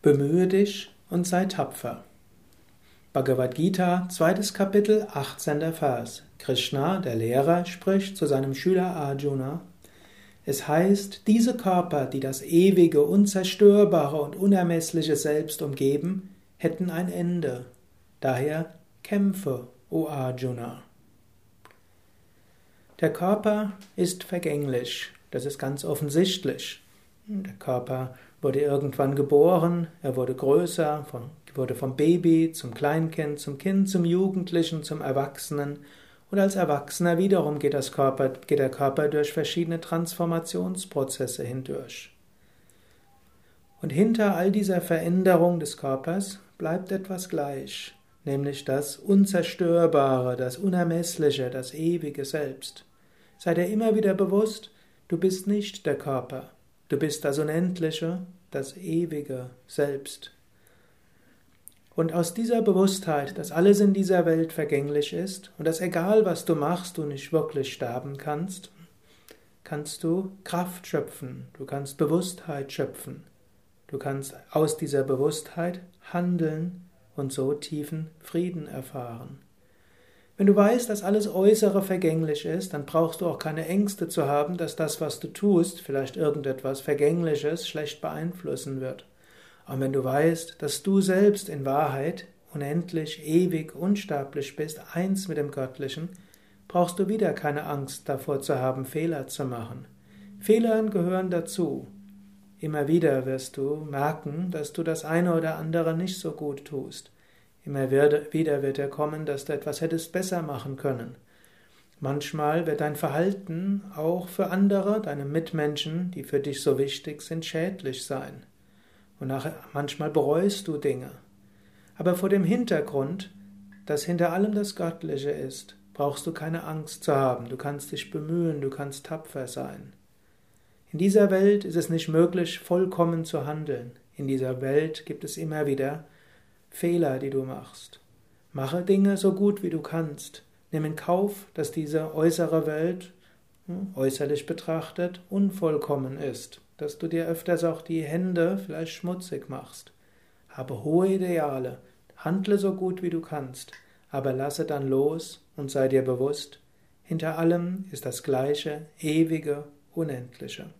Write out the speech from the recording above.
Bemühe dich und sei tapfer. Bhagavad Gita, zweites Kapitel, 18. Vers. Krishna, der Lehrer, spricht zu seinem Schüler Arjuna. Es heißt, diese Körper, die das ewige, unzerstörbare und unermessliche Selbst umgeben, hätten ein Ende. Daher kämpfe, o Arjuna. Der Körper ist vergänglich, das ist ganz offensichtlich. Der Körper wurde irgendwann geboren, er wurde größer, wurde vom Baby zum Kleinkind, zum Kind, zum Jugendlichen, zum Erwachsenen. Und als Erwachsener wiederum geht, das Körper, geht der Körper durch verschiedene Transformationsprozesse hindurch. Und hinter all dieser Veränderung des Körpers bleibt etwas gleich, nämlich das Unzerstörbare, das Unermessliche, das ewige Selbst. Sei dir immer wieder bewusst, du bist nicht der Körper. Du bist das Unendliche, das ewige Selbst. Und aus dieser Bewusstheit, dass alles in dieser Welt vergänglich ist und dass egal was du machst, du nicht wirklich sterben kannst, kannst du Kraft schöpfen, du kannst Bewusstheit schöpfen. Du kannst aus dieser Bewusstheit handeln und so tiefen Frieden erfahren. Wenn du weißt, dass alles Äußere vergänglich ist, dann brauchst du auch keine Ängste zu haben, dass das, was du tust, vielleicht irgendetwas Vergängliches schlecht beeinflussen wird. Aber wenn du weißt, dass du selbst in Wahrheit unendlich, ewig, unsterblich bist, eins mit dem Göttlichen, brauchst du wieder keine Angst davor zu haben, Fehler zu machen. Fehler gehören dazu. Immer wieder wirst du merken, dass du das eine oder andere nicht so gut tust. Immer wieder wird er kommen, dass du etwas hättest besser machen können. Manchmal wird dein Verhalten auch für andere, deine Mitmenschen, die für dich so wichtig sind, schädlich sein. Und nachher, manchmal bereust du Dinge. Aber vor dem Hintergrund, dass hinter allem das Göttliche ist, brauchst du keine Angst zu haben. Du kannst dich bemühen, du kannst tapfer sein. In dieser Welt ist es nicht möglich, vollkommen zu handeln. In dieser Welt gibt es immer wieder Fehler, die du machst. Mache Dinge so gut wie du kannst. Nimm in Kauf, dass diese äußere Welt, hm, äußerlich betrachtet, unvollkommen ist, dass du dir öfters auch die Hände vielleicht schmutzig machst. Habe hohe Ideale, handle so gut wie du kannst, aber lasse dann los und sei dir bewusst, hinter allem ist das Gleiche, ewige, unendliche.